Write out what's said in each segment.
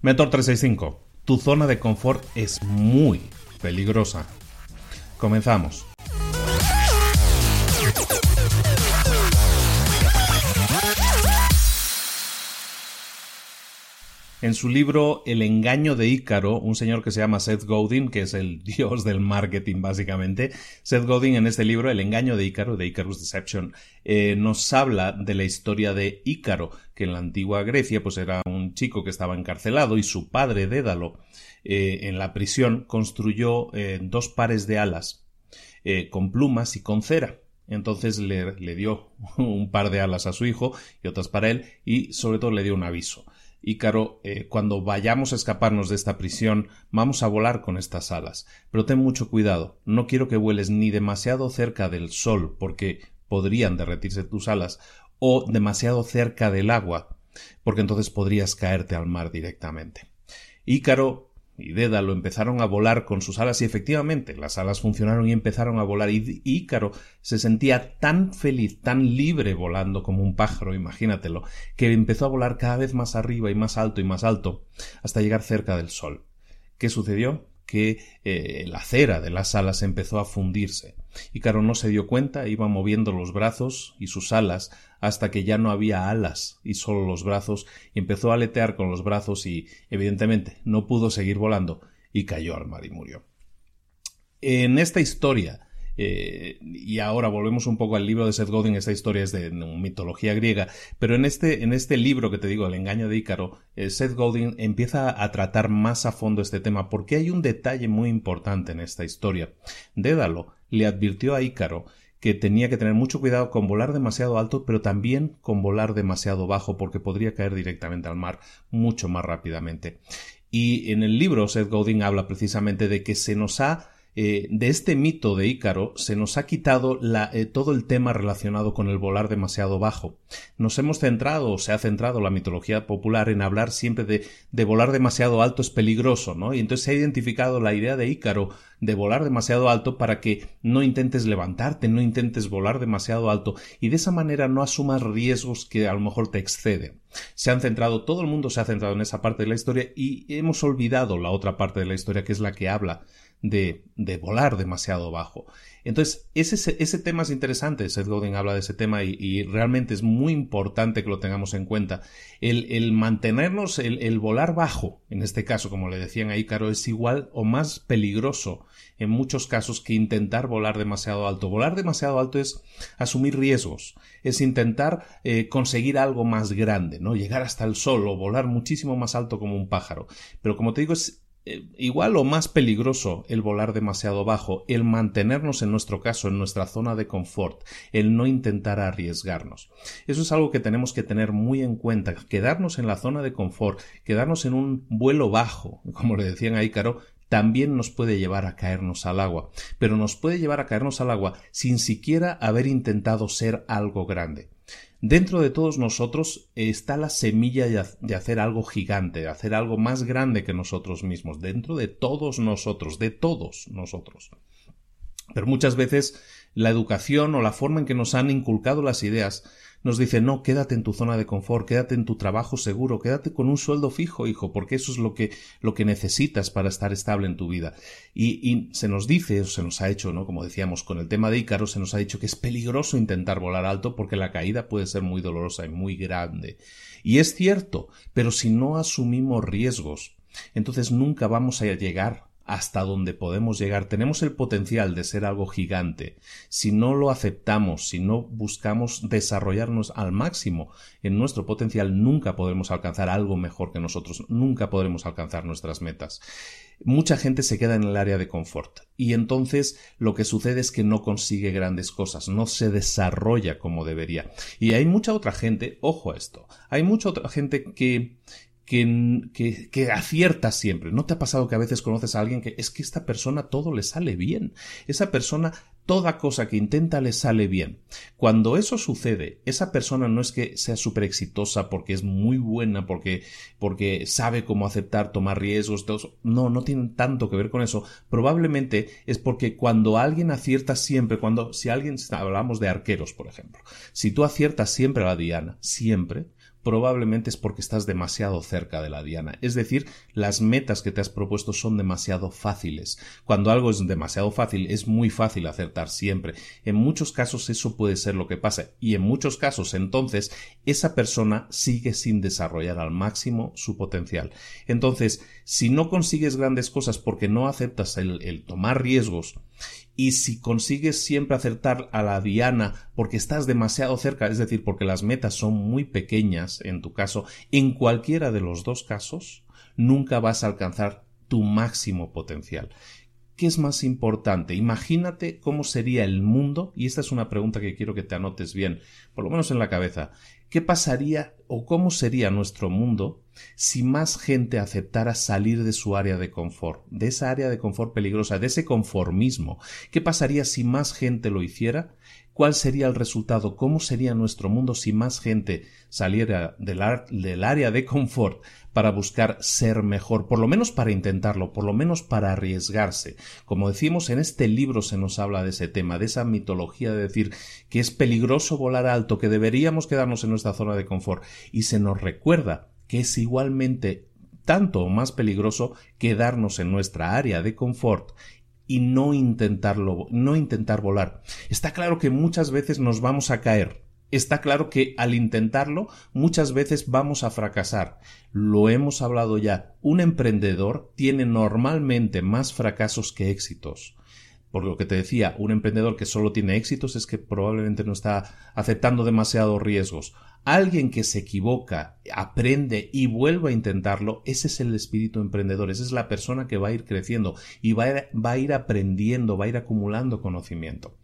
Mentor 365, tu zona de confort es muy peligrosa. Comenzamos. En su libro El engaño de Ícaro, un señor que se llama Seth Godin, que es el dios del marketing básicamente, Seth Godin en este libro El engaño de Ícaro, de Icarus Deception, eh, nos habla de la historia de Ícaro, que en la antigua Grecia pues era un chico que estaba encarcelado y su padre Dédalo eh, en la prisión construyó eh, dos pares de alas con plumas y con cera. Entonces le, le dio un par de alas a su hijo y otras para él y sobre todo le dio un aviso Ícaro, eh, cuando vayamos a escaparnos de esta prisión, vamos a volar con estas alas. Pero ten mucho cuidado, no quiero que vueles ni demasiado cerca del sol, porque podrían derretirse tus alas, o demasiado cerca del agua, porque entonces podrías caerte al mar directamente. Ícaro y Dédalo empezaron a volar con sus alas y efectivamente las alas funcionaron y empezaron a volar y Ícaro se sentía tan feliz, tan libre volando como un pájaro, imagínatelo, que empezó a volar cada vez más arriba y más alto y más alto hasta llegar cerca del sol. ¿Qué sucedió? que eh, la cera de las alas empezó a fundirse. Ícaro no se dio cuenta, iba moviendo los brazos y sus alas hasta que ya no había alas y solo los brazos, y empezó a aletear con los brazos y, evidentemente, no pudo seguir volando y cayó al mar y murió. En esta historia, eh, y ahora volvemos un poco al libro de Seth Godin, esta historia es de, mitología griega, pero en este, en este libro que te digo, El engaño de Ícaro, eh, Seth Godin empieza a tratar más a fondo este tema, porque hay un detalle muy importante en esta historia. Dédalo le advirtió a Ícaro que tenía que tener mucho cuidado con volar demasiado alto, pero también con volar demasiado bajo, porque podría caer directamente al mar mucho más rápidamente. Y en el libro Seth Godin habla precisamente de que se nos ha eh, de este mito de Ícaro se nos ha quitado eh, todo el tema relacionado con el volar demasiado bajo. Nos hemos centrado, o se ha centrado la mitología popular en hablar siempre de, de volar demasiado alto es peligroso, ¿no? Y entonces se ha identificado la idea de Ícaro de volar demasiado alto para que no intentes levantarte, no intentes volar demasiado alto y de esa manera no asumas riesgos que a lo mejor te exceden. Se han centrado, todo el mundo se ha centrado en esa parte de la historia y hemos olvidado la otra parte de la historia que es la que habla de, volar demasiado bajo. Entonces, ese, ese tema es interesante, Seth Godin habla de ese tema y, realmente es muy importante que lo tengamos en cuenta. El, el mantenernos, el, volar bajo, en este caso, como le decían a Ícaro, es igual o más peligroso en muchos casos que intentar volar demasiado alto. Volar demasiado alto es asumir riesgos, es intentar eh, conseguir algo más grande, ¿no? Llegar hasta el sol o volar muchísimo más alto como un pájaro. Pero como te digo, es igual o más peligroso el volar demasiado bajo, el mantenernos en nuestro caso en nuestra zona de confort, el no intentar arriesgarnos. Eso es algo que tenemos que tener muy en cuenta, quedarnos en la zona de confort, quedarnos en un vuelo bajo, como le decían a Ícaro, también nos puede llevar a caernos al agua, pero nos puede llevar a caernos al agua sin siquiera haber intentado ser algo grande. Dentro de todos nosotros está la semilla de hacer algo gigante, de hacer algo más grande que nosotros mismos, dentro de todos nosotros, de todos nosotros. Pero muchas veces la educación o la forma en que nos han inculcado las ideas nos dice no, quédate en tu zona de confort, quédate en tu trabajo seguro, quédate con un sueldo fijo, hijo, porque eso es lo que, lo que necesitas para estar estable en tu vida. Y, se nos dice, o se nos ha hecho, ¿no? Como decíamos, con el tema de Ícaro, se nos ha dicho que es peligroso intentar volar alto porque la caída puede ser muy dolorosa y muy grande. Y es cierto, pero si no asumimos riesgos, entonces nunca vamos a llegar hasta donde podemos llegar. Tenemos el potencial de ser algo gigante. Si no lo aceptamos, si no buscamos desarrollarnos al máximo en nuestro potencial, nunca podremos alcanzar algo mejor que nosotros, nunca podremos alcanzar nuestras metas. Mucha gente se queda en el área de confort y entonces lo que sucede es que no consigue grandes cosas, no se desarrolla como debería. Y hay mucha otra gente, ojo a esto, hay mucha otra gente que que, que, acierta siempre. ¿No te ha pasado que a veces conoces a alguien que es que esta persona todo le sale bien? Esa persona, toda cosa que intenta le sale bien. Cuando eso sucede, esa persona no es que sea súper exitosa porque es muy buena, porque, porque sabe cómo aceptar, tomar riesgos, todo No, no tiene tanto que ver con eso. Probablemente es porque cuando alguien acierta siempre, cuando, si alguien, hablamos de arqueros, por ejemplo, si tú aciertas siempre a la diana, siempre, probablemente es porque estás demasiado cerca de la diana. Es decir, las metas que te has propuesto son demasiado fáciles. Cuando algo es demasiado fácil, es muy fácil acertar siempre. En muchos casos eso puede ser lo que pasa. Y en muchos casos, entonces, esa persona sigue sin desarrollar al máximo su potencial. Entonces, si no consigues grandes cosas porque no aceptas el, el tomar riesgos y si consigues siempre acertar a la diana porque estás demasiado cerca, es decir, porque las metas son muy pequeñas en tu caso, en cualquiera de los dos casos, nunca vas a alcanzar tu máximo potencial. ¿Qué es más importante? Imagínate cómo sería el mundo, y esta es una pregunta que quiero que te anotes bien, por lo menos en la cabeza. ¿Qué pasaría o cómo sería nuestro mundo si más gente aceptara salir de su área de confort, de esa área de confort peligrosa, de ese conformismo? ¿Qué pasaría si más gente lo hiciera? ¿Cuál sería el resultado? ¿Cómo sería nuestro mundo si más gente saliera del, área de confort para buscar ser mejor? Por lo menos para intentarlo, por lo menos para arriesgarse. Como decimos, en este libro se nos habla de ese tema, de esa mitología de decir que es peligroso volar alto, que deberíamos quedarnos en nuestra zona de confort. Y se nos recuerda que es igualmente tanto o más peligroso quedarnos en nuestra área de confort y no intentarlo, no intentar volar. Está claro que muchas veces nos vamos a caer. Está claro que al intentarlo muchas veces vamos a fracasar. Lo hemos hablado ya. Un emprendedor tiene normalmente más fracasos que éxitos. Por lo que te decía, un emprendedor que solo tiene éxitos es que probablemente no está aceptando demasiados riesgos. Alguien que se equivoca, aprende y vuelve a intentarlo, ese es el espíritu emprendedor, esa es la persona que va a ir creciendo y va a ir, va a ir aprendiendo, va a ir acumulando conocimiento.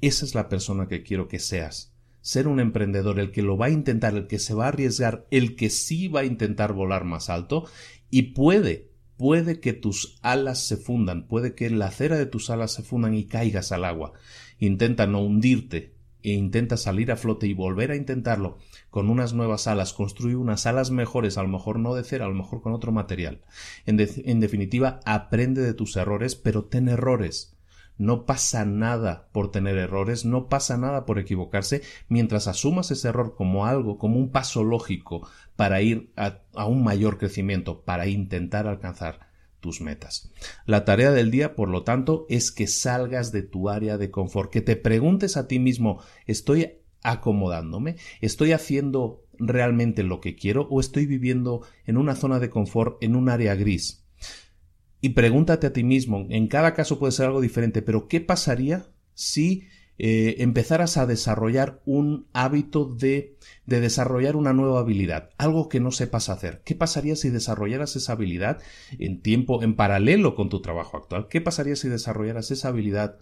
Esa es la persona que quiero que seas. Ser un emprendedor, el que lo va a intentar, el que se va a arriesgar, el que sí va a intentar volar más alto y puede puede que tus alas se fundan, puede que la cera de tus alas se fundan y caigas al agua. Intenta no hundirte e intenta salir a flote y volver a intentarlo con unas nuevas alas, construir unas alas mejores, a lo mejor no de cera, a lo mejor con otro material. En, en definitiva, aprende de tus errores, pero ten errores. No pasa nada por tener errores, no pasa nada por equivocarse, mientras asumas ese error como algo, como un paso lógico para ir a, un mayor crecimiento, para intentar alcanzar tus metas. La tarea del día, por lo tanto, es que salgas de tu área de confort, que te preguntes a ti mismo, ¿estoy acomodándome? ¿Estoy haciendo realmente lo que quiero o estoy viviendo en una zona de confort, en un área gris? Y pregúntate a ti mismo, en cada caso puede ser algo diferente, pero ¿qué pasaría si eh, empezaras a desarrollar un hábito de, de desarrollar una nueva habilidad, algo que no sepas hacer. ¿Qué pasaría si desarrollaras esa habilidad en tiempo, en paralelo con tu trabajo actual? ¿Qué pasaría si desarrollaras esa habilidad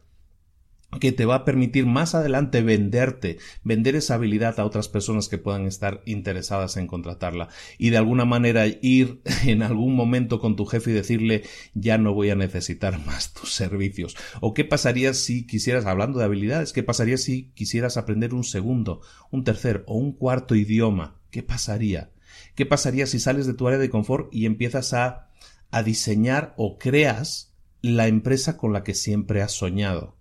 que te va a permitir más adelante venderte, vender esa habilidad a otras personas que puedan estar interesadas en contratarla y de alguna manera ir en algún momento con tu jefe y decirle ya no voy a necesitar más tus servicios. O qué pasaría si quisieras, hablando de habilidades, qué pasaría si quisieras aprender un segundo, un tercer o un cuarto idioma. ¿Qué pasaría? ¿Qué pasaría si sales de tu área de confort y empiezas a, a diseñar o creas la empresa con la que siempre has soñado?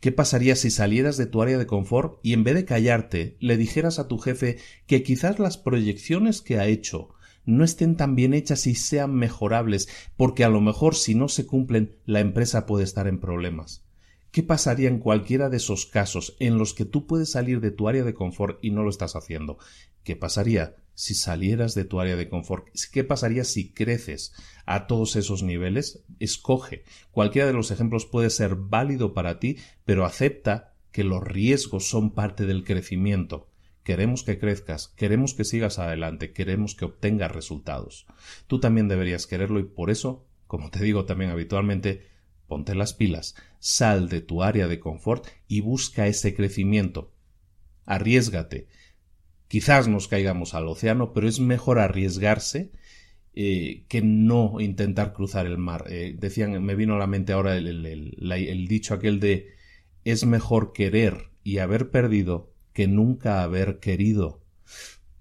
¿Qué pasaría si salieras de tu área de confort y en vez de callarte le dijeras a tu jefe que quizás las proyecciones que ha hecho no estén tan bien hechas y sean mejorables, porque a lo mejor si no se cumplen la empresa puede estar en problemas? ¿Qué pasaría en cualquiera de esos casos en los que tú puedes salir de tu área de confort y no lo estás haciendo? ¿Qué pasaría si salieras de tu área de confort? ¿Qué pasaría si creces a todos esos niveles? Escoge. Cualquiera de los ejemplos puede ser válido para ti, pero acepta que los riesgos son parte del crecimiento. Queremos que crezcas, queremos que sigas adelante, queremos que obtengas resultados. Tú también deberías quererlo y por eso, como te digo también habitualmente, ponte las pilas, sal de tu área de confort y busca ese crecimiento. Arriesgate. Quizás nos caigamos al océano, pero es mejor arriesgarse eh, que no intentar cruzar el mar. Eh, decían, me vino a la mente ahora el, el dicho aquel de es mejor querer y haber perdido que nunca haber querido.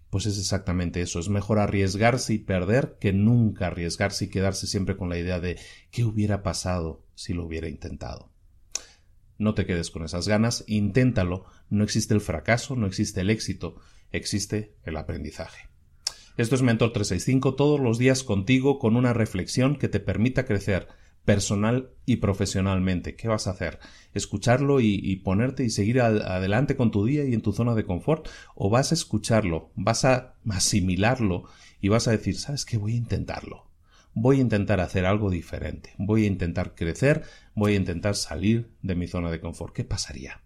Pues es exactamente eso, es mejor arriesgarse y perder que nunca arriesgarse y quedarse siempre con la idea de qué hubiera pasado si lo hubiera intentado. No te quedes con esas ganas, inténtalo, no existe el fracaso, no existe el éxito, existe el aprendizaje. Esto es Mentor 365 todos los días contigo con una reflexión que te permita crecer personal y profesionalmente. ¿Qué vas a hacer? ¿Escucharlo y, ponerte y seguir adelante con tu día y en tu zona de confort? ¿O vas a escucharlo, vas a asimilarlo y vas a decir, ¿sabes qué? Voy a intentarlo. Voy a intentar hacer algo diferente. Voy a intentar crecer. Voy a intentar salir de mi zona de confort. ¿Qué pasaría?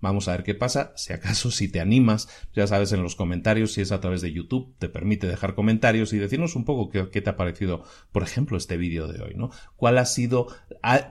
Vamos a ver qué pasa. Si acaso, si te animas, ya sabes en los comentarios, si es a través de YouTube, te permite dejar comentarios y decirnos un poco qué, te ha parecido, por ejemplo, este vídeo de hoy, ¿no? ¿Cuál ha sido,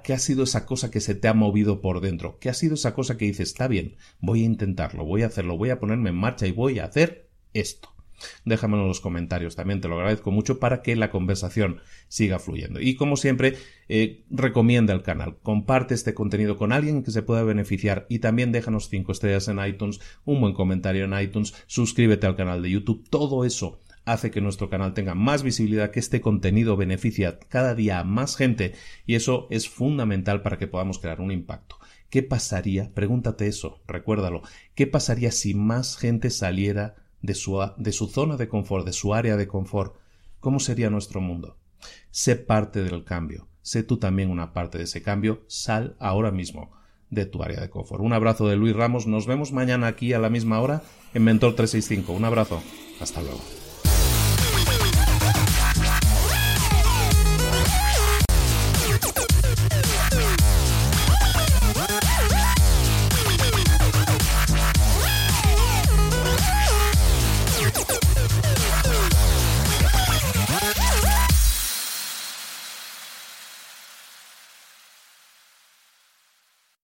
qué ha sido esa cosa que se te ha movido por dentro? ¿Qué ha sido esa cosa que dices, está bien, voy a intentarlo, voy a hacerlo, voy a ponerme en marcha y voy a hacer esto? Déjamelo en los comentarios, también te lo agradezco mucho para que la conversación siga fluyendo. Y como siempre, eh, recomienda el canal, comparte este contenido con alguien que se pueda beneficiar y también déjanos 5 estrellas en iTunes, un buen comentario en iTunes, suscríbete al canal de YouTube, todo eso hace que nuestro canal tenga más visibilidad, que este contenido beneficia cada día a más gente y eso es fundamental para que podamos crear un impacto. ¿Qué pasaría? Pregúntate eso, recuérdalo. ¿Qué pasaría si más gente saliera de su, de su zona de confort, de su área de confort, ¿cómo sería nuestro mundo? Sé parte del cambio, sé tú también una parte de ese cambio, sal ahora mismo de tu área de confort. Un abrazo de Luis Ramos, nos vemos mañana aquí a la misma hora en Mentor 365. Un abrazo, hasta luego.